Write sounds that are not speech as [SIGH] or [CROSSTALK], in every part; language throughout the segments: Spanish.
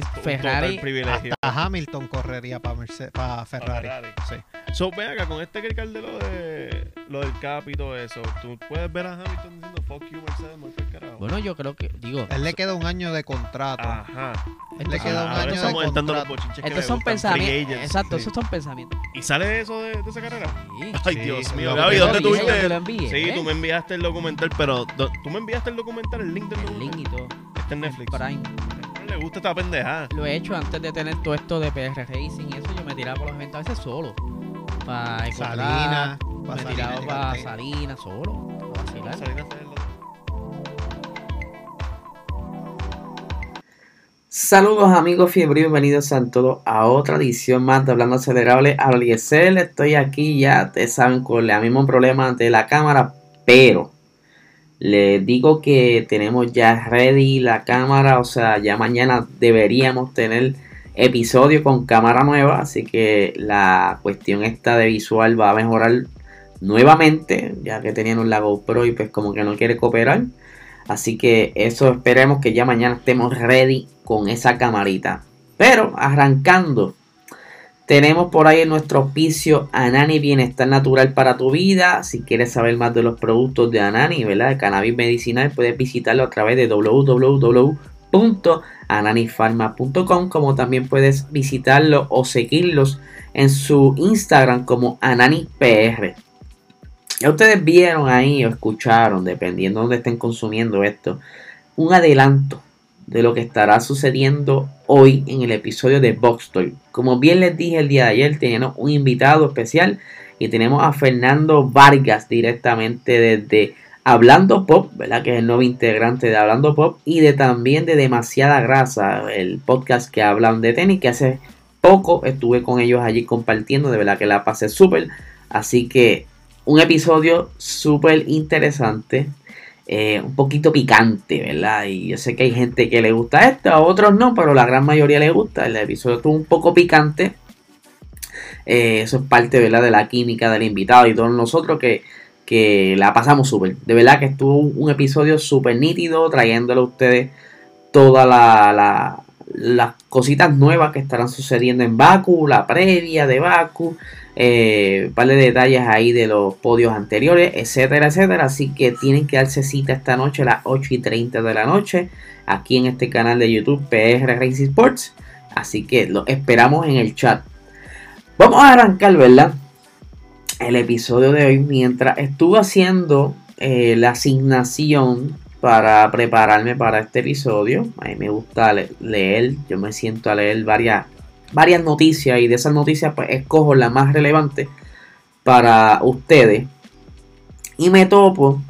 Que Ferrari privilegio. Hasta Hamilton correría para Para Ferrari. Ferrari. Sí. So, ven acá, con este crical de lo, de lo del cap y todo eso, tú puedes ver a Hamilton diciendo fuck you, Mercedes, muerte el carajo. Bueno, yo creo que, digo, Él le queda un año de contrato. Ajá. estos le queda un Ahora año de estamos entrando a los contrato. bochinches que estos son pensamientos. Exacto, sí. esos son pensamientos. ¿Y sale eso de, de esa carrera? Sí. Ay, Sí, Dios mío. Gaby, que ¿dónde te tú dije, viste? te lo envié, Sí, ¿eh? tú me enviaste el documental, pero tú me enviaste el documental, el link del El documental. link y todo. Está en Netflix. Prime. Gusta esta pendejada. Lo he hecho antes de tener todo esto de PR Racing y eso. Yo me tiraba por los eventos a veces solo. Para Salinas. Me pa' tiraba Salinas para. Salinas solo. Salinas Saludos amigos fiebre, bienvenidos a todos a otra edición más de Hablando Acelerable a Eliezer. Estoy aquí ya, ustedes saben, con el mismo problema de la cámara, pero les digo que tenemos ya ready la cámara, o sea, ya mañana deberíamos tener episodio con cámara nueva, así que la cuestión esta de visual va a mejorar nuevamente, ya que teníamos la GoPro y pues como que no quiere cooperar. Así que eso esperemos que ya mañana estemos ready con esa camarita. Pero arrancando, tenemos por ahí en nuestro auspicio Anani Bienestar Natural para tu vida. Si quieres saber más de los productos de Anani, ¿verdad? De cannabis medicinal, puedes visitarlo a través de www.ananifarma.com. Como también puedes visitarlo o seguirlos en su Instagram como AnaniPR. Ya ustedes vieron ahí o escucharon, dependiendo de dónde estén consumiendo esto, un adelanto de lo que estará sucediendo hoy en el episodio de Box Toy. Como bien les dije el día de ayer, tenemos un invitado especial y tenemos a Fernando Vargas directamente desde Hablando Pop, ¿verdad? Que es el nuevo integrante de Hablando Pop y de también de Demasiada Grasa, el podcast que hablan de tenis, que hace poco estuve con ellos allí compartiendo, de verdad que la pasé súper. Así que un episodio súper interesante, eh, un poquito picante, ¿verdad? Y yo sé que hay gente que le gusta esto, a otros no, pero la gran mayoría le gusta. El episodio estuvo un poco picante. Eh, eso es parte, ¿verdad? De la química del invitado y todos nosotros que, que la pasamos súper. De verdad que estuvo un, episodio súper nítido, trayéndole a ustedes todas la, la- las cositas nuevas que estarán sucediendo en Baku, la previa de Baku, eh, un detalles ahí de los podios anteriores, etcétera, etcétera. Así que tienen que darse cita esta noche a las 8 y 30 de la noche, aquí en este canal de YouTube PR Racing Sports. Así que lo esperamos en el chat. Vamos a arrancar, ¿verdad? El episodio de hoy. Mientras estuve haciendo eh, la asignación para prepararme para este episodio, a mí me gusta le- leer, yo me siento a leer varias varias noticias y de esas noticias pues escojo las más relevantes para ustedes. Y me topo.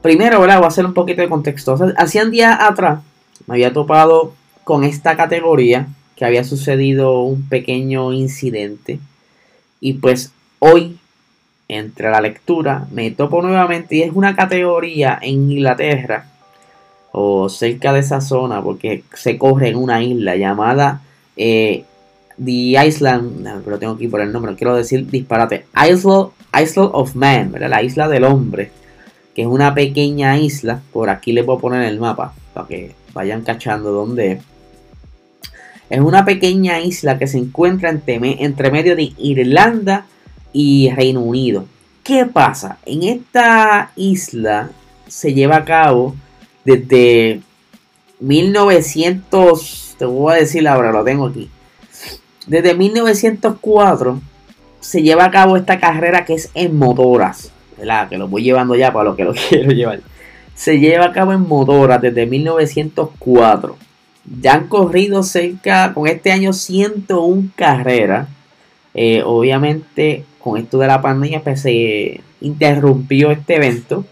Primero ¿verdad? voy a hacer un poquito de contexto. Hacían días atrás me había topado con esta categoría que había sucedido un pequeño incidente. Y pues hoy entre la lectura me topo nuevamente y es una categoría en Inglaterra o cerca de esa zona porque se corre en una isla llamada eh, The Island, pero tengo aquí por el nombre, no quiero decir disparate, Isle, of Man, ¿verdad? la isla del hombre, que es una pequeña isla, por aquí voy a poner el mapa, para que vayan cachando dónde es. Es una pequeña isla que se encuentra entre medio de Irlanda y Reino Unido. ¿Qué pasa? En esta isla se lleva a cabo desde 1900, te voy a decir ahora, lo tengo aquí. Desde 1904 se lleva a cabo esta carrera que es en motoras, ¿verdad? Que lo voy llevando ya para lo que lo [LAUGHS] quiero llevar. Se lleva a cabo en motoras desde 1904. Ya han corrido cerca, con este año, 101 carreras. Eh, obviamente, con esto de la pandemia, pues se interrumpió este evento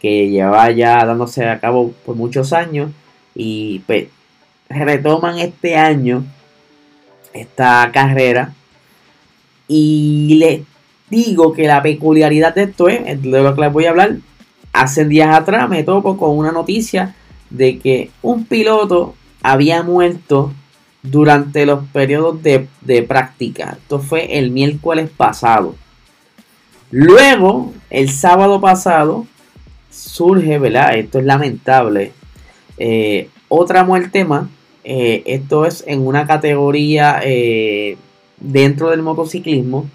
que lleva ya dándose a cabo por muchos años y pues retoman este año esta carrera. Y les digo que la peculiaridad de esto es, de lo que les voy a hablar, hace días atrás me topo con una noticia de que un piloto había muerto durante los periodos de, de práctica. Esto fue el miércoles pasado. Luego, el sábado pasado, surge, ¿verdad? Esto es lamentable. eh, otra muerte más. eh, esto es en una categoría eh, dentro del motociclismo,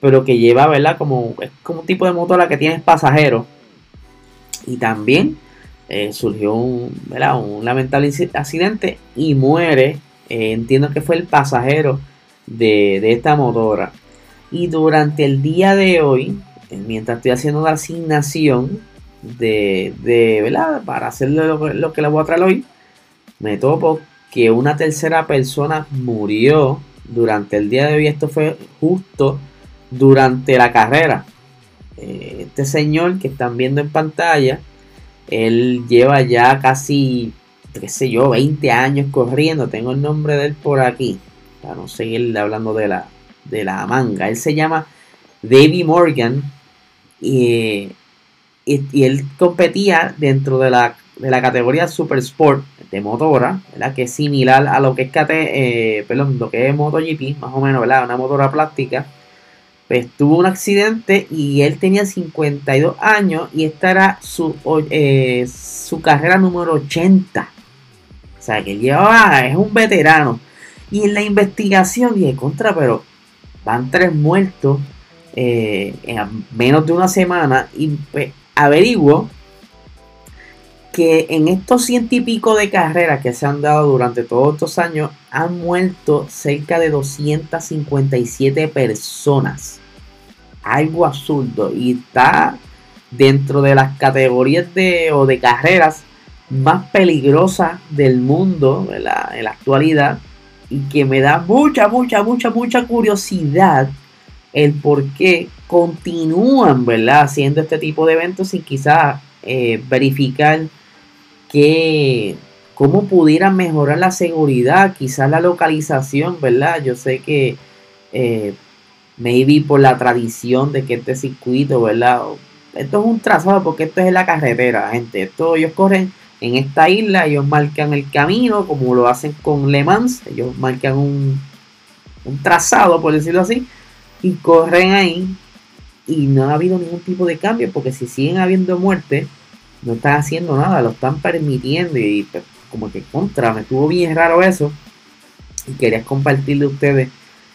pero que lleva, ¿verdad? Como, es como un tipo de moto a la que tienes pasajeros. Y también eh, surgió un, lamentable accidente y muere. Eh, entiendo que fue el pasajero de, de esta motora. Y durante el día de hoy, eh, mientras estoy haciendo la asignación de, de. Para hacer lo, lo que le voy a traer hoy, me topo que una tercera persona murió durante el día de hoy. Esto fue justo durante la carrera. Eh, Este señor que están viendo en pantalla, él lleva ya casi, qué sé yo, 20 años corriendo. Tengo el nombre de él por aquí, para no seguir hablando de la, de la manga. Él se llama David Morgan y, y- él competía dentro de la, de la categoría Super Sport de motora, ¿verdad? que es similar a lo que es eh, perdón, lo que es MotoGP, más o menos, ¿verdad? una motora plástica. Pues tuvo un accidente y él tenía 52 años y esta era su, eh, su carrera número 80. Sea, que él llevaba, es un veterano. Y en la investigación dije, contra, pero van tres muertos eh, en menos de una semana. Y pues, averiguo que en estos ciento y pico de carreras que se han dado durante todos estos años, han muerto cerca de 257 personas. Algo absurdo. Y está dentro de las categorías de, o de carreras más peligrosas del mundo en la actualidad. Y que me da mucha, mucha, mucha, mucha curiosidad el por qué continúan ¿verdad? haciendo este tipo de eventos sin quizás eh, verificar que cómo pudieran mejorar la seguridad, quizás la localización, ¿verdad? Yo sé que eh, maybe por la tradición de que este circuito, ¿verdad? Esto es un trazado porque esto es la carretera, gente. Esto ellos corren en esta isla, ellos marcan el camino como lo hacen con Le Mans, ellos marcan un, un trazado, por decirlo así, y corren ahí y no ha habido ningún tipo de cambio porque si siguen habiendo muertes no están haciendo nada, lo están permitiendo y pues, como que contra, me estuvo bien raro eso y quería compartirle a ustedes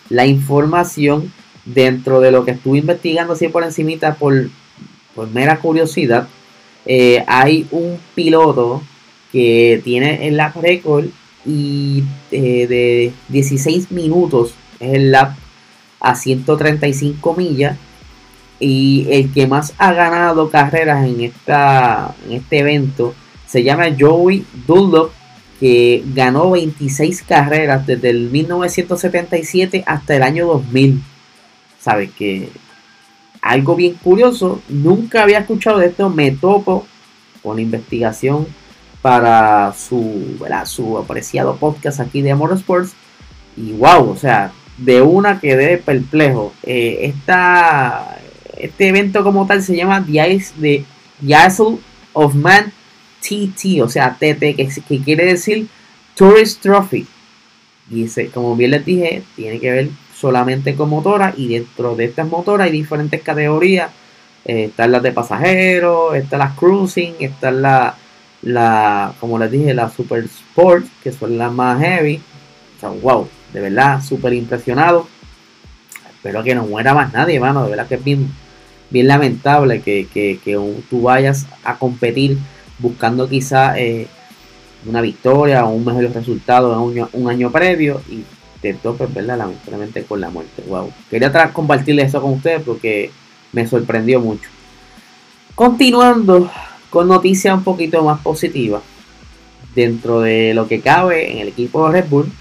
la información dentro de lo que estuve investigando así por encimita por, por mera curiosidad. Eh, hay un piloto que tiene el lap record y eh, de 16 minutos es el lap a 135 millas y el que más ha ganado carreras en, esta, en este evento se llama Joey Dunlop, que ganó 26 carreras desde el 1977 hasta el año 2000. ¿Sabes? Que algo bien curioso, nunca había escuchado de esto, me topo con la investigación para su, su apreciado podcast aquí de Motorsports. Y wow, o sea, de una quedé perplejo. Eh, esta, este evento como tal se llama The Isle of Man TT, o sea, TT, que, que quiere decir Tourist Trophy. Y se, como bien les dije, tiene que ver solamente con motoras y dentro de estas motoras hay diferentes categorías. Eh, están las de pasajeros, están las cruising, están la, la, como les dije, la super sport, que son las más heavy. O sea, wow, de verdad, súper impresionado. Espero que no muera más nadie, mano. De verdad que es bien, bien lamentable que, que, que tú vayas a competir buscando quizá eh, una victoria o un mejor resultado en un un año previo y te topes, ¿verdad? Lamentablemente con la muerte. Wow. Quería compartirles eso con ustedes porque me sorprendió mucho. Continuando con noticias un poquito más positivas dentro de lo que cabe en el equipo de Red Bull.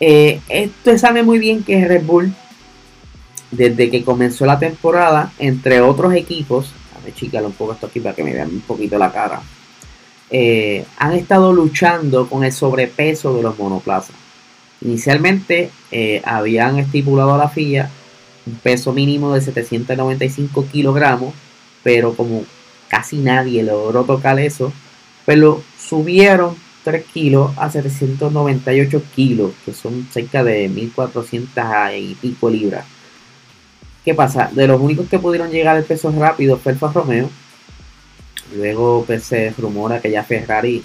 Eh, esto sabe muy bien que Red Bull, desde que comenzó la temporada, entre otros equipos, a ver, chicale un poco esto aquí para que me vean un poquito la cara. eh, han estado luchando con el sobrepeso de los monoplazas. Inicialmente eh, habían estipulado a la FIA un peso mínimo de 795 kilogramos, pero como casi nadie logró tocar eso, pues lo subieron 3 kilos a 798 kilos, que son cerca de 1400 y pico libras. ¿Qué pasa? De los únicos que pudieron llegar al peso rápido fue Alfa Romeo. Luego pues, se rumora que ya Ferrari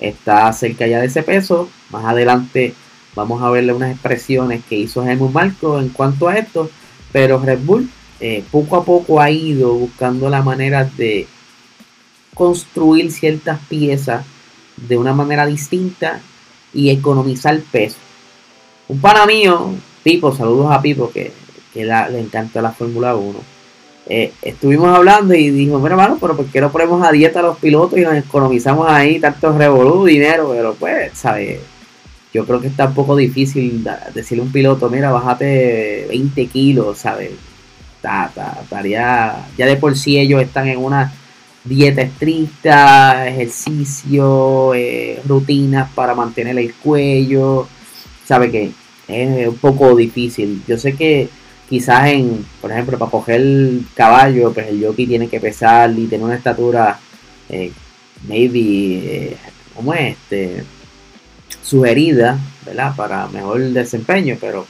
está cerca ya de ese peso. Más adelante vamos a verle unas expresiones que hizo Helmut Marco en cuanto a esto. Pero Red Bull eh, poco a poco ha ido buscando la manera de construir ciertas piezas de una manera distinta y economizar peso. Un pana mío, Pipo, saludos a Pipo, que, le encanta la Fórmula 1. Eh, estuvimos hablando y dijo, mira hermano, pero ¿por qué no ponemos a dieta a los pilotos y nos economizamos ahí tanto revolú, dinero? Pero pues, ¿sabes? Yo creo que está un poco difícil decirle a un piloto, mira, bájate 20 kilos, ¿sabes? estaría, ya de por sí ellos están en una dieta estricta, ejercicio, eh, rutinas para mantener el cuello. Sabe que es un poco difícil. Yo sé que quizás en, por ejemplo, para coger el caballo, pues el jockey tiene que pesar y tener una estatura, eh, maybe, eh, como este, sugerida, ¿verdad? Para mejor desempeño, pero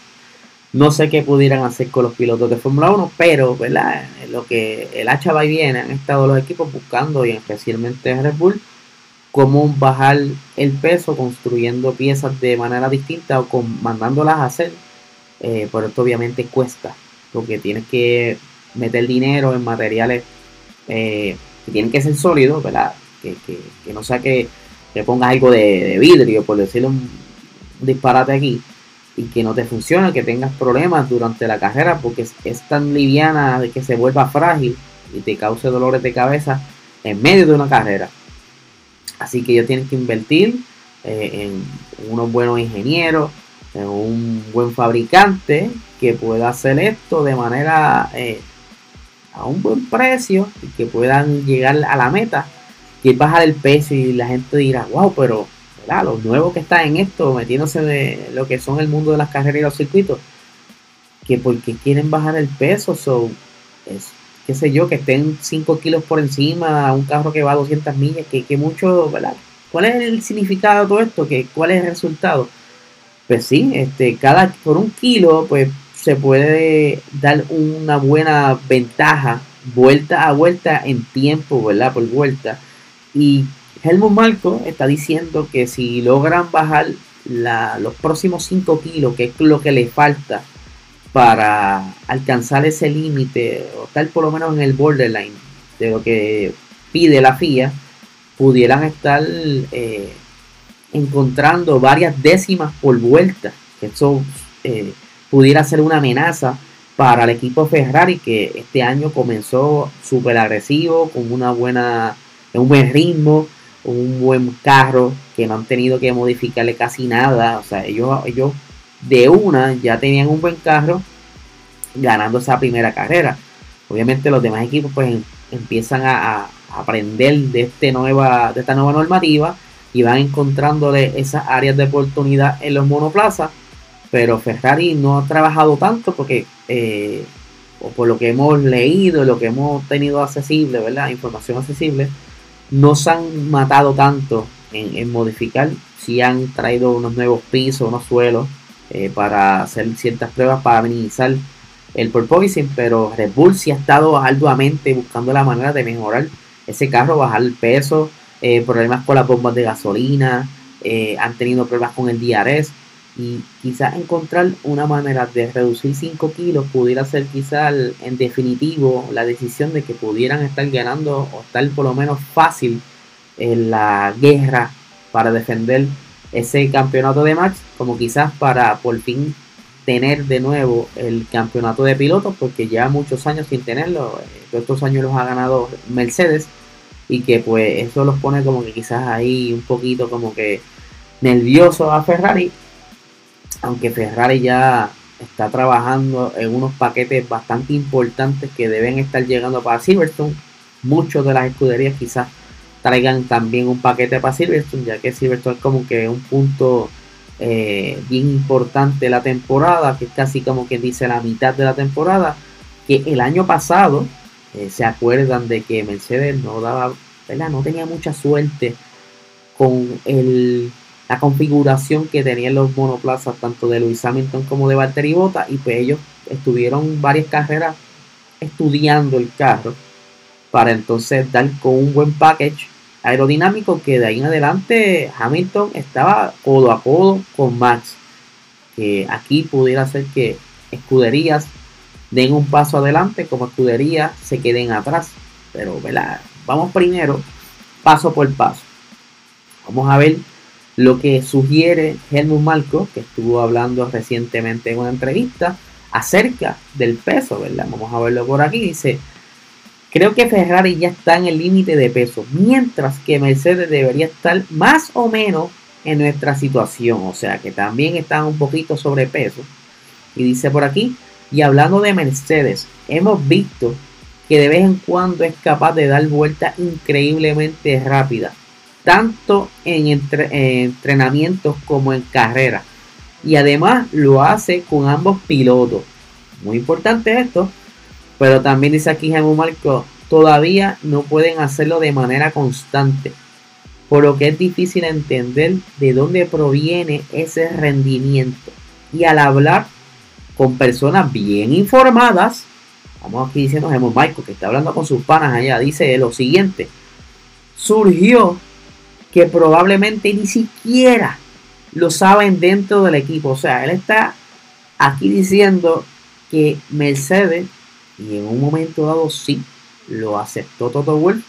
no sé qué pudieran hacer con los pilotos de Fórmula 1, pero ¿verdad? lo que el hacha va y viene, han estado los equipos buscando, y especialmente Red Bull, cómo bajar el peso construyendo piezas de manera distinta o con, mandándolas a hacer. Eh, por esto obviamente cuesta, porque tienes que meter dinero en materiales eh, que tienen que ser sólidos, ¿verdad? Que, no sea que, que pongas algo de, vidrio, por decirlo un disparate aquí y que no te funcione, que tengas problemas durante la carrera porque es, tan liviana que se vuelva frágil y te cause dolores de cabeza en medio de una carrera. Así que ellos tienen que invertir eh, en unos buenos ingenieros, en un buen fabricante que pueda hacer esto de manera eh, a un buen precio y que puedan llegar a la meta y bajar el peso y la gente dirá, wow, pero los nuevos que están en esto, metiéndose de lo que son el mundo de las carreras y los circuitos, que porque quieren bajar el peso, so, es, qué sé yo, que estén 5 kilos por encima, un carro que va a 200 millas, que, que mucho, ¿verdad? ¿Cuál es el significado de todo esto? ¿Qué, ¿Cuál es el resultado? Pues sí, este, cada, por un kilo, pues se puede dar una buena ventaja vuelta a vuelta en tiempo, ¿verdad? Por vuelta. Y Helmut Marco está diciendo que si logran bajar los próximos 5 kilos, que es lo que le falta para alcanzar ese límite, o estar por lo menos en el borderline de lo que pide la FIA, pudieran estar eh, encontrando varias décimas por vuelta. Eso eh, pudiera ser una amenaza para el equipo Ferrari que este año comenzó súper agresivo, con una buena, un buen ritmo, un buen carro que no han tenido que modificarle casi nada. O sea, ellos, de una ya tenían un buen carro ganando esa primera carrera. Obviamente los demás equipos pues em, empiezan a, aprender de, este nueva, de esta nueva normativa y van encontrándole esas áreas de oportunidad en los monoplazas. Pero Ferrari no ha trabajado tanto porque, eh, o por lo que hemos leído, lo que hemos tenido accesible, ¿verdad? Información accesible, no se han matado tanto en, modificar, si han traído unos nuevos pisos, unos suelos eh, para hacer ciertas pruebas para minimizar el porpoising, pero Red Bull sí ha estado arduamente buscando la manera de mejorar ese carro, bajar el peso, eh, problemas con las bombas de gasolina, eh, han tenido problemas con el DRS y quizás encontrar una manera de reducir 5 kilos pudiera ser quizás en definitivo la decisión de que pudieran estar ganando o estar por lo menos fácil en la guerra para defender ese campeonato de Max como quizás para por fin tener de nuevo el campeonato de pilotos porque ya muchos años sin tenerlo eh, estos años los ha ganado Mercedes y que pues eso los pone como que quizás ahí un poquito como que nervioso a Ferrari aunque Ferrari ya está trabajando en unos paquetes bastante importantes que deben estar llegando para Silverstone, muchos de las escuderías quizás traigan también un paquete para Silverstone, ya que Silverstone es como que un punto eh, bien importante de la temporada, que es casi como quien dice la mitad de la temporada, que el año pasado, eh, se acuerdan de que Mercedes no daba, ¿verdad? no tenía mucha suerte con el, la configuración que tenían los monoplazas, tanto de Lewis Hamilton como de Valtteri Bota, y pues ellos estuvieron varias carreras estudiando el carro para entonces dar con un buen package aerodinámico que de ahí en adelante Hamilton estaba codo a codo con Max. Que aquí pudiera ser que escuderías den un paso adelante como escuderías se queden atrás. Pero ¿verdad? vamos primero paso por paso. Vamos a ver lo que sugiere Helmut Marco, que estuvo hablando recientemente en una entrevista acerca del peso, ¿verdad? Vamos a verlo por aquí. Dice, creo que Ferrari ya está en el límite de peso, mientras que Mercedes debería estar más o menos en nuestra situación, o sea que también están un poquito sobrepeso. Y dice por aquí, y hablando de Mercedes, hemos visto que de vez en cuando es capaz de dar vueltas increíblemente rápidas, tanto en, entrenamientos como en carrera. Y además lo hace con ambos pilotos. Muy importante esto. Pero también dice aquí Gemma Marco, todavía no pueden hacerlo de manera constante. Por lo que es difícil entender de dónde proviene ese rendimiento. Y al hablar con personas bien informadas, vamos aquí diciendo Gemma Marco, que está hablando con sus panas allá, dice lo siguiente. Surgió que probablemente ni siquiera lo saben dentro del equipo. O sea, él está aquí diciendo que Mercedes, y en un momento dado sí, lo aceptó Toto Wolff,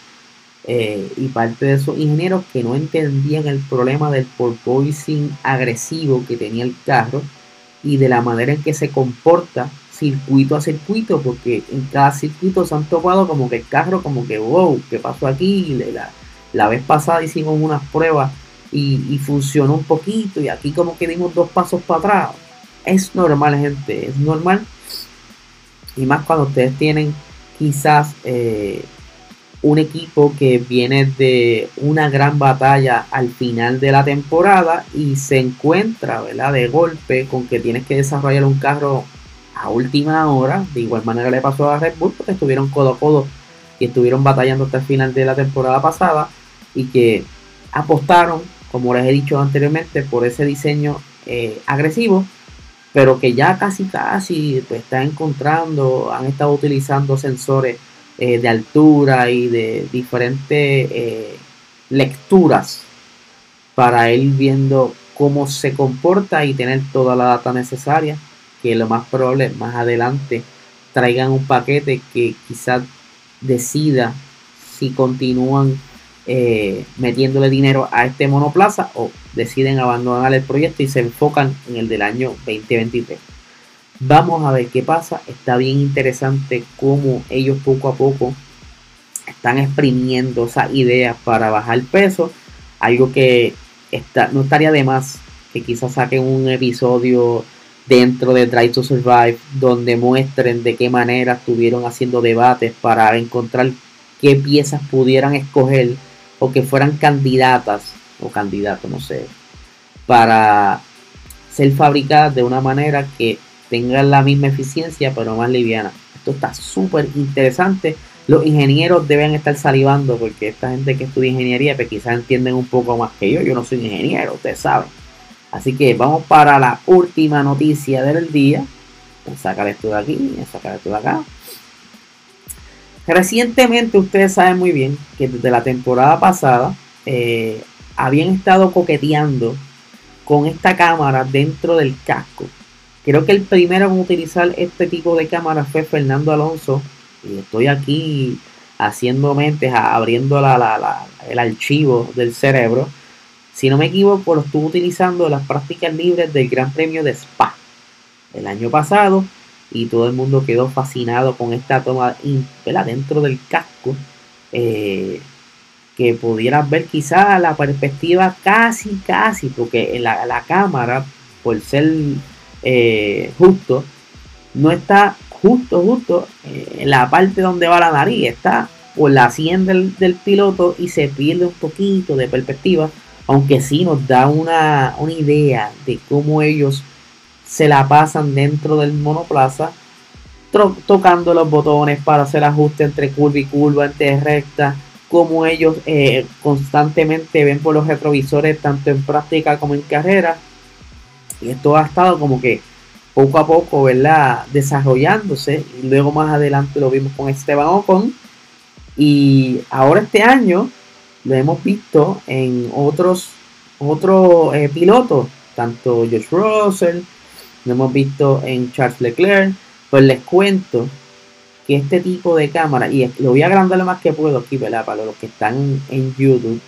eh, y parte de esos ingenieros que no entendían el problema del porpoising agresivo que tenía el carro y de la manera en que se comporta circuito a circuito, porque en cada circuito se han topado como que el carro, como que wow, ¿qué pasó aquí? La, la vez pasada hicimos unas pruebas y, funcionó un poquito y aquí como que dimos dos pasos para atrás. Es normal, gente, es normal. Y más cuando ustedes tienen quizás eh, un equipo que viene de una gran batalla al final de la temporada y se encuentra, ¿verdad? De golpe con que tienes que desarrollar un carro a última hora. De igual manera le pasó a Red Bull porque estuvieron codo a codo y estuvieron batallando hasta el final de la temporada pasada y que apostaron como les he dicho anteriormente, por ese diseño eh, agresivo, pero que ya casi casi pues, está encontrando, han estado utilizando sensores eh, de altura y de diferentes eh, lecturas para ir viendo cómo se comporta y tener toda la data necesaria, que lo más probable más adelante traigan un paquete que quizás decida si continúan eh, metiéndole dinero a este monoplaza o deciden abandonar el proyecto y se enfocan en el del año 2023. Vamos a ver qué pasa. Está bien interesante cómo ellos poco a poco están exprimiendo esas ideas para bajar peso. Algo que está, no estaría de más que quizás saquen un episodio dentro de Drive to Survive donde muestren de qué manera estuvieron haciendo debates para encontrar qué piezas pudieran escoger o que fueran candidatas o candidatos, no sé, para ser fabricadas de una manera que tengan la misma eficiencia pero más liviana. Esto está súper interesante. Los ingenieros deben estar salivando porque esta gente que estudia ingeniería pues quizás entienden un poco más que yo. Yo no soy ingeniero, ustedes saben. Así que vamos para la última noticia del día. Voy a sacar esto de aquí, voy a sacar esto de acá. Recientemente ustedes saben muy bien que desde la temporada pasada eh, habían estado coqueteando con esta cámara dentro del casco. Creo que el primero en utilizar este tipo de cámara fue Fernando Alonso. Y estoy aquí haciendo mentes, abriendo el archivo del cerebro. Si no me equivoco, lo estuvo utilizando las prácticas libres del Gran Premio de Spa el año pasado y todo el mundo quedó fascinado con esta toma dentro del casco eh, que pudieras ver quizá la perspectiva casi casi porque en la, cámara por ser eh, justo no está justo justo eh, en la parte donde va la nariz está por la sien del, del piloto y se pierde un poquito de perspectiva, aunque sí nos da una, una idea de cómo ellos se la pasan dentro del monoplaza, tocando los botones para hacer ajuste entre curva y curva, entre recta, como ellos eh, constantemente ven por los retrovisores, tanto en práctica como en carrera. Y esto ha estado como que poco a poco, ¿verdad? Desarrollándose. Y luego más adelante lo vimos con Esteban Ocon. Y ahora este año lo hemos visto en otros, otros eh, pilotos, tanto George Russell, lo hemos visto en Charles Leclerc. Pues les cuento que este tipo de cámara, y lo voy a agrandar lo más que puedo aquí, ¿verdad? Para los que están en YouTube.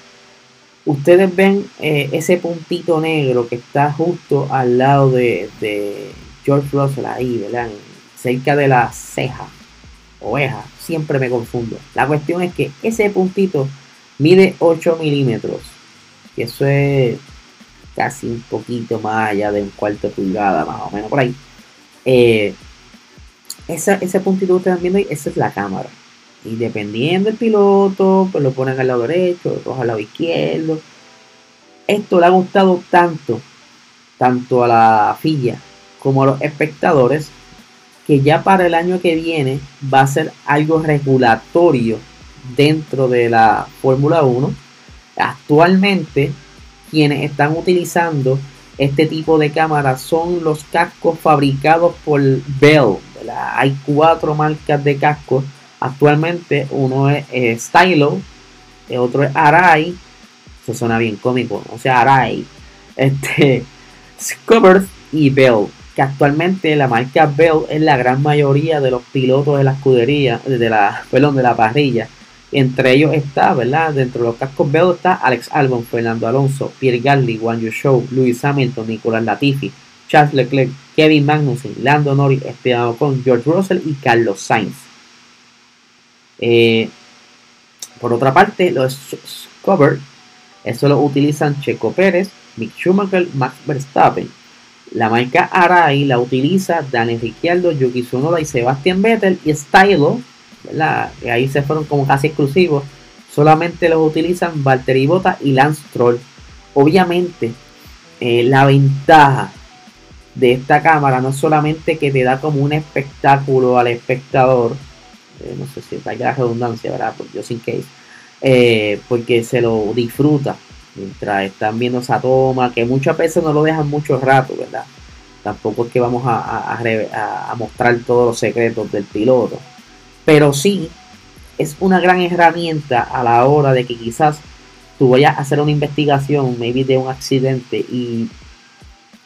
Ustedes ven eh, ese puntito negro que está justo al lado de, de George Russell ahí, ¿verdad? Cerca de la ceja, oveja, siempre me confundo. La cuestión es que ese puntito mide 8 milímetros, que eso es casi un poquito más allá de un cuarto de pulgada, más o menos por ahí. Eh, esa- ese puntito que ustedes están viendo ahí, esa es la cámara. Y dependiendo del piloto, pues lo ponen al lado derecho, otros al lado izquierdo. Esto le ha gustado tanto, tanto a la FIA como a los espectadores, que ya para el año que viene va a ser algo regulatorio dentro de la Fórmula 1. Actualmente, quienes están utilizando este tipo de cámaras son los cascos fabricados por Bell. Hay cuatro marcas de cascos actualmente. Uno es eh, Stylo, el otro es Arai. Eso suena bien cómico, o sea, Arai. [LAUGHS] Este, y Bell. Que actualmente la marca Bell es la gran mayoría de los pilotos de la escudería, de la, de la parrilla. Entre ellos está, ¿verdad? Dentro de los cascos Bell está Alex Albon, Fernando Alonso, Pierre Gasly, Juan Show, Lewis Hamilton, Nicolás Latifi, Charles Leclerc, Kevin Magnussen, Lando Norris, Esteban Ocon, George Russell y Carlos Sainz. Eh, por otra parte, los cover, eso lo utilizan Checo Pérez, Mick Schumacher, Max Verstappen. La marca Arai la utiliza Daniel Ricciardo, Yuki Tsunoda y Sebastian Vettel y Stylo, ¿verdad? Ahí se fueron como casi exclusivos. Solamente los utilizan Valtteri Bota y Lance Stroll. Obviamente, eh, la ventaja de esta cámara no es solamente que te da como un espectáculo al espectador, eh, no sé si vaya la redundancia, ¿verdad? Por yo sin case, eh, porque se lo disfruta mientras están viendo esa toma, que muchas veces no lo dejan mucho rato, ¿verdad? Tampoco es que vamos a mostrar todos los secretos del piloto, pero sí es una gran herramienta a la hora de que quizás tú vayas a hacer una investigación, maybe de un accidente y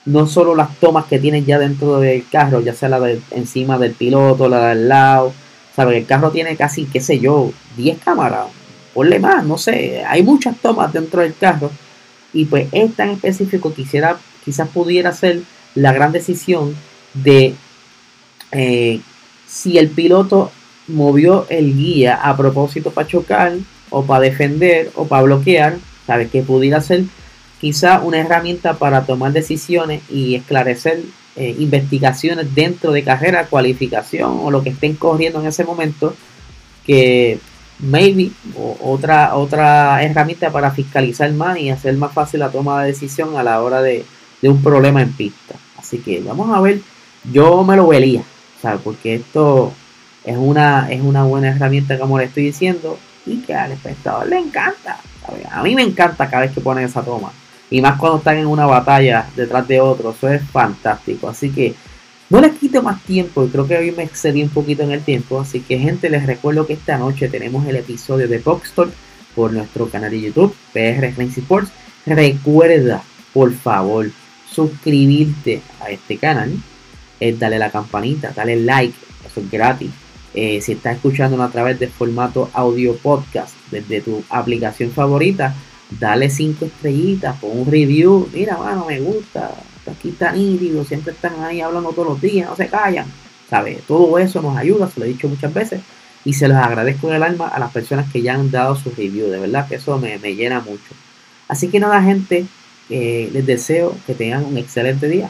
no solo las tomas que tienes ya dentro del carro, ya sea la de encima del piloto, la del lado, sabes, el carro tiene casi, qué sé yo, 10 cámaras, ponle más, no sé, hay muchas tomas dentro del carro. Y pues esta en específico quisiera, quizás pudiera ser la gran decisión de eh, si el piloto movió el guía a propósito para chocar o para defender o para bloquear, sabes que pudiera ser quizá una herramienta para tomar decisiones y esclarecer eh, investigaciones dentro de carrera, cualificación o lo que estén corriendo en ese momento que maybe o otra otra herramienta para fiscalizar más y hacer más fácil la toma de decisión a la hora de, de un problema en pista. Así que vamos a ver, yo me lo vería, ¿sabes? Porque esto es una, es una buena herramienta como le estoy diciendo y que al espectador le encanta. A mí me encanta cada vez que ponen esa toma. Y más cuando están en una batalla detrás de otro. Eso es fantástico. Así que no les quito más tiempo. y Creo que hoy me excedí un poquito en el tiempo. Así que gente, les recuerdo que esta noche tenemos el episodio de Box por nuestro canal de YouTube, PR Sports. Recuerda, por favor, suscribirte a este canal. Es darle la campanita, dale like. Eso es gratis. Eh, si estás escuchándonos a través del formato audio podcast desde tu aplicación favorita, dale cinco estrellitas, pon un review. Mira, mano, me gusta. Aquí está nítido, siempre están ahí hablando todos los días, no se callan. ¿Sabes? Todo eso nos ayuda, se lo he dicho muchas veces. Y se los agradezco en el alma a las personas que ya han dado su review. De verdad que eso me, me llena mucho. Así que nada, gente, eh, les deseo que tengan un excelente día.